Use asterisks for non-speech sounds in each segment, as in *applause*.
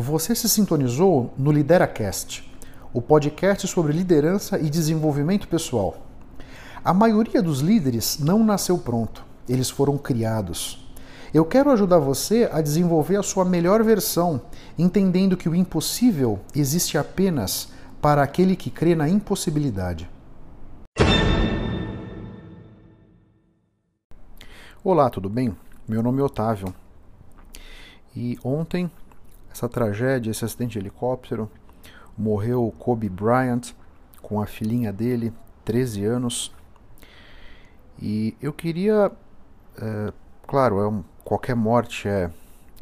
Você se sintonizou no LideraCast, o podcast sobre liderança e desenvolvimento pessoal. A maioria dos líderes não nasceu pronto, eles foram criados. Eu quero ajudar você a desenvolver a sua melhor versão, entendendo que o impossível existe apenas para aquele que crê na impossibilidade. Olá, tudo bem? Meu nome é Otávio. E ontem essa tragédia, esse acidente de helicóptero, morreu Kobe Bryant com a filhinha dele, 13 anos. E eu queria, é, claro, é um, qualquer morte é,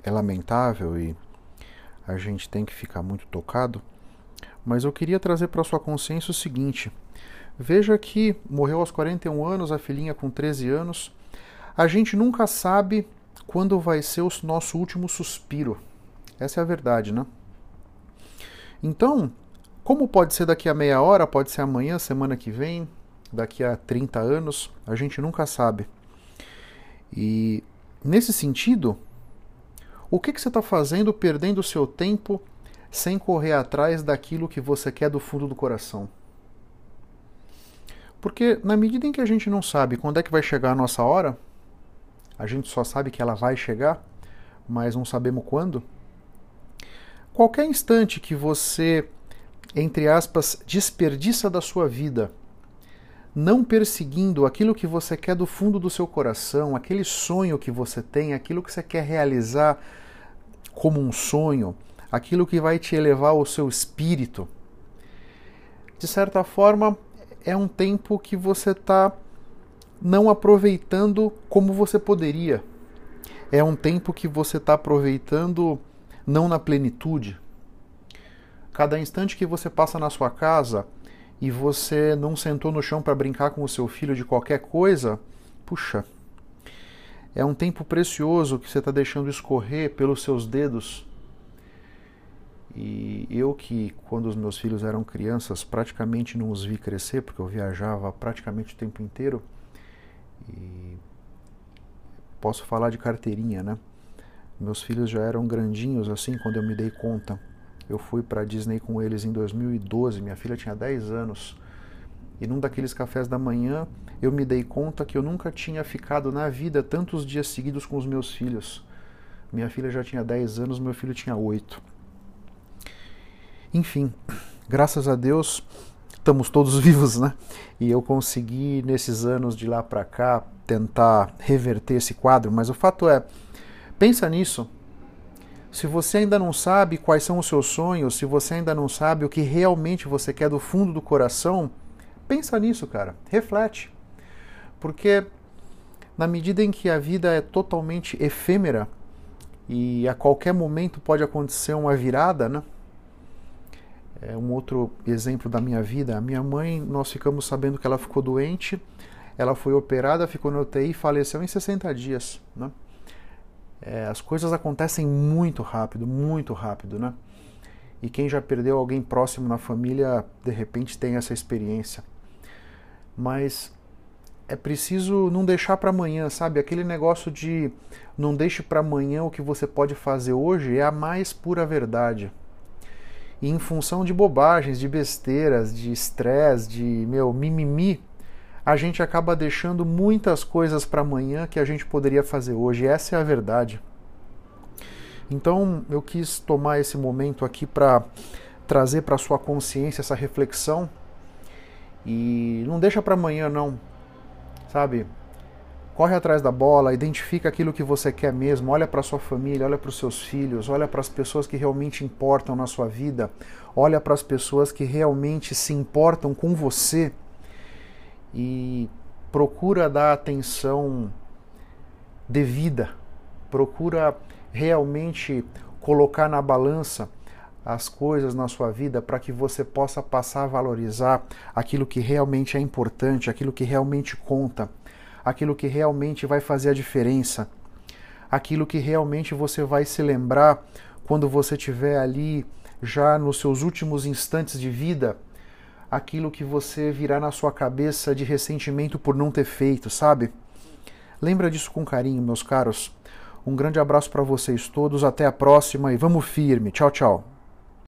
é lamentável e a gente tem que ficar muito tocado, mas eu queria trazer para sua consciência o seguinte: veja que morreu aos 41 anos, a filhinha com 13 anos. A gente nunca sabe quando vai ser o nosso último suspiro. Essa é a verdade, né? Então, como pode ser daqui a meia hora, pode ser amanhã, semana que vem, daqui a 30 anos, a gente nunca sabe. E nesse sentido, o que, que você está fazendo perdendo o seu tempo sem correr atrás daquilo que você quer do fundo do coração? Porque na medida em que a gente não sabe quando é que vai chegar a nossa hora, a gente só sabe que ela vai chegar, mas não sabemos quando. Qualquer instante que você, entre aspas, desperdiça da sua vida, não perseguindo aquilo que você quer do fundo do seu coração, aquele sonho que você tem, aquilo que você quer realizar como um sonho, aquilo que vai te elevar ao seu espírito, de certa forma, é um tempo que você está não aproveitando como você poderia. É um tempo que você está aproveitando não na plenitude. Cada instante que você passa na sua casa e você não sentou no chão para brincar com o seu filho de qualquer coisa, puxa, é um tempo precioso que você está deixando escorrer pelos seus dedos. E eu que, quando os meus filhos eram crianças, praticamente não os vi crescer, porque eu viajava praticamente o tempo inteiro. E posso falar de carteirinha, né? Meus filhos já eram grandinhos assim quando eu me dei conta. Eu fui para Disney com eles em 2012, minha filha tinha 10 anos. E num daqueles cafés da manhã, eu me dei conta que eu nunca tinha ficado na vida tantos dias seguidos com os meus filhos. Minha filha já tinha 10 anos, meu filho tinha 8. Enfim, graças a Deus, estamos todos *laughs* vivos, né? E eu consegui nesses anos de lá para cá tentar reverter esse quadro, mas o fato é, Pensa nisso. Se você ainda não sabe quais são os seus sonhos, se você ainda não sabe o que realmente você quer do fundo do coração, pensa nisso, cara. Reflete. Porque na medida em que a vida é totalmente efêmera e a qualquer momento pode acontecer uma virada, né? É um outro exemplo da minha vida. A minha mãe, nós ficamos sabendo que ela ficou doente, ela foi operada, ficou no UTI e faleceu em 60 dias, né? É, as coisas acontecem muito rápido, muito rápido, né? E quem já perdeu alguém próximo na família, de repente tem essa experiência. Mas é preciso não deixar para amanhã, sabe? Aquele negócio de não deixe para amanhã o que você pode fazer hoje é a mais pura verdade. E em função de bobagens, de besteiras, de estresse, de meu mimimi, a gente acaba deixando muitas coisas para amanhã que a gente poderia fazer hoje. Essa é a verdade. Então, eu quis tomar esse momento aqui para trazer para sua consciência essa reflexão e não deixa para amanhã não. Sabe? Corre atrás da bola, identifica aquilo que você quer mesmo, olha para sua família, olha para os seus filhos, olha para as pessoas que realmente importam na sua vida, olha para as pessoas que realmente se importam com você e procura dar atenção devida, procura realmente colocar na balança as coisas na sua vida para que você possa passar a valorizar aquilo que realmente é importante, aquilo que realmente conta, aquilo que realmente vai fazer a diferença, aquilo que realmente você vai se lembrar quando você estiver ali já nos seus últimos instantes de vida aquilo que você virá na sua cabeça de ressentimento por não ter feito, sabe? Lembra disso com carinho, meus caros, Um grande abraço para vocês todos, até a próxima e vamos firme. Tchau, tchau.